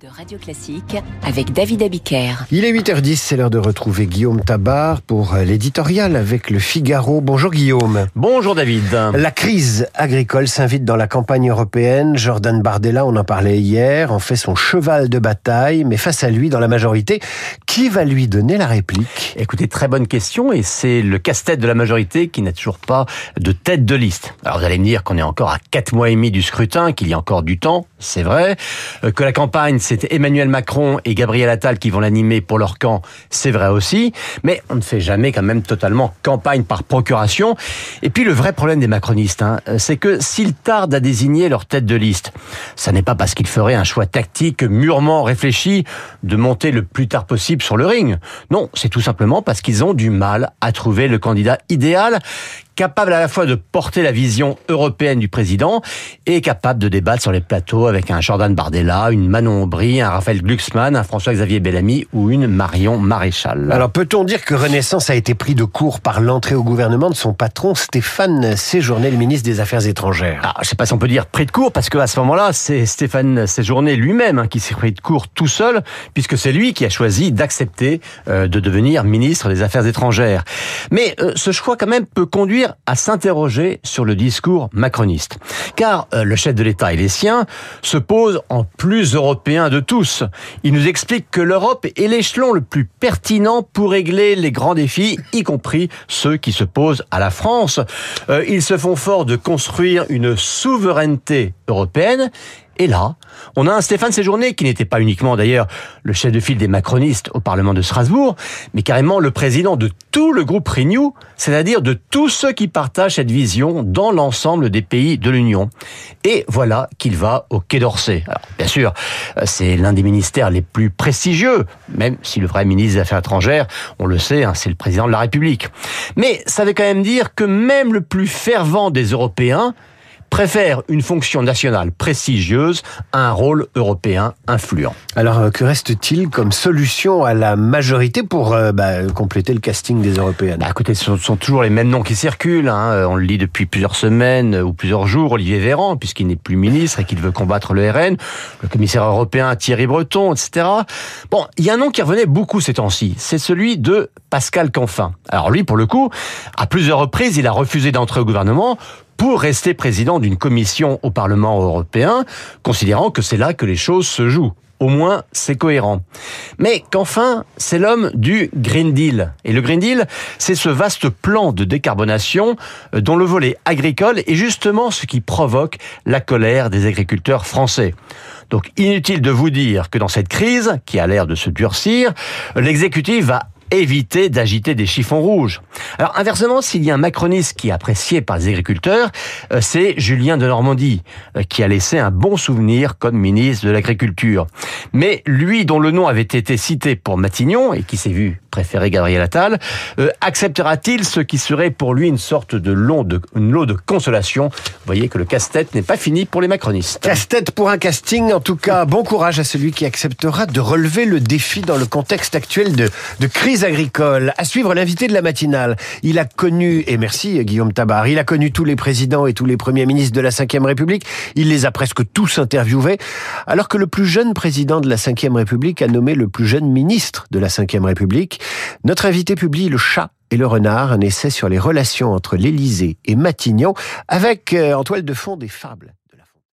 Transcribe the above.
de Radio Classique avec David Abiker. Il est 8h10, c'est l'heure de retrouver Guillaume Tabar pour l'éditorial avec le Figaro. Bonjour Guillaume. Bonjour David. La crise agricole s'invite dans la campagne européenne. Jordan Bardella, on en parlait hier, en fait son cheval de bataille, mais face à lui, dans la majorité, qui va lui donner la réplique? Écoutez, très bonne question et c'est le casse-tête de la majorité qui n'a toujours pas de tête de liste. Alors vous allez me dire qu'on est encore à 4 mois et demi du scrutin, qu'il y a encore du temps, c'est vrai, euh, que la campagne c'est Emmanuel Macron et Gabriel Attal qui vont l'animer pour leur camp, c'est vrai aussi, mais on ne fait jamais quand même totalement campagne par procuration. Et puis le vrai problème des macronistes, hein, c'est que s'ils tardent à désigner leur tête de liste, ça n'est pas parce qu'ils feraient un choix tactique mûrement réfléchi de monter le plus tard possible Non, c'est tout simplement parce qu'ils ont du mal à trouver le candidat idéal capable à la fois de porter la vision européenne du président et capable de débattre sur les plateaux avec un Jordan Bardella, une Manon Aubry, un Raphaël Glucksmann, un François-Xavier Bellamy ou une Marion Maréchal. Alors peut-on dire que Renaissance a été pris de court par l'entrée au gouvernement de son patron Stéphane Séjourné, le ministre des Affaires étrangères? Ah, Je sais pas si on peut dire pris de court parce qu'à ce moment-là, c'est Stéphane Séjourné lui-même hein, qui s'est pris de court tout seul puisque c'est lui qui a choisi d'accepter euh, de devenir ministre des Affaires étrangères. Mais euh, ce choix quand même peut conduire à s'interroger sur le discours macroniste. Car euh, le chef de l'État et les siens se posent en plus européen de tous. Il nous explique que l'Europe est l'échelon le plus pertinent pour régler les grands défis, y compris ceux qui se posent à la France. Euh, ils se font fort de construire une souveraineté européenne et là, on a un Stéphane Séjourné qui n'était pas uniquement d'ailleurs le chef de file des macronistes au Parlement de Strasbourg, mais carrément le président de tout le groupe Renew, c'est-à-dire de tous ceux qui partagent cette vision dans l'ensemble des pays de l'Union. Et voilà qu'il va au Quai d'Orsay. Alors, bien sûr, euh, c'est l'un des ministères les plus prestigieux, même si le vrai ministre des Affaires étrangères, on le sait, hein, c'est le président de la République. Mais ça veut quand même dire que même le plus fervent des Européens préfère une fonction nationale prestigieuse à un rôle européen influent. Alors, euh, que reste-t-il comme solution à la majorité pour euh, bah, compléter le casting des Européennes? Bah, Écoutez, ce sont toujours les mêmes noms qui circulent. Hein. Euh, on le lit depuis plusieurs semaines ou plusieurs jours. Olivier Véran, puisqu'il n'est plus ministre et qu'il veut combattre le RN. Le commissaire européen Thierry Breton, etc. Bon, il y a un nom qui revenait beaucoup ces temps-ci. C'est celui de Pascal Canfin. Alors lui, pour le coup, à plusieurs reprises, il a refusé d'entrer au gouvernement pour rester président d'une commission au Parlement européen, considérant que c'est là que les choses se jouent. Au moins, c'est cohérent. Mais qu'enfin, c'est l'homme du Green Deal. Et le Green Deal, c'est ce vaste plan de décarbonation euh, dont le volet agricole est justement ce qui provoque la colère des agriculteurs français. Donc inutile de vous dire que dans cette crise, qui a l'air de se durcir, l'exécutif va éviter d'agiter des chiffons rouges. Alors inversement, s'il y a un macroniste qui est apprécié par les agriculteurs, euh, c'est Julien de Normandie, euh, qui a laissé un bon souvenir comme ministre de l'Agriculture. Mais lui dont le nom avait été cité pour Matignon et qui s'est vu préférer Gabriel Attal, euh, acceptera-t-il ce qui serait pour lui une sorte de lot de, une lot de consolation? Vous voyez que le casse-tête n'est pas fini pour les macronistes. Casse-tête pour un casting, en tout cas, bon courage à celui qui acceptera de relever le défi dans le contexte actuel de, de crise agricole. À suivre l'invité de la matinale. Il a connu, et merci Guillaume Tabar, il a connu tous les présidents et tous les premiers ministres de la Ve République. Il les a presque tous interviewés. Alors que le plus jeune président de la Ve République a nommé le plus jeune ministre de la Ve République, notre invité publie Le chat et le renard, un essai sur les relations entre l'Élysée et Matignon, avec euh, en toile de fond des fables.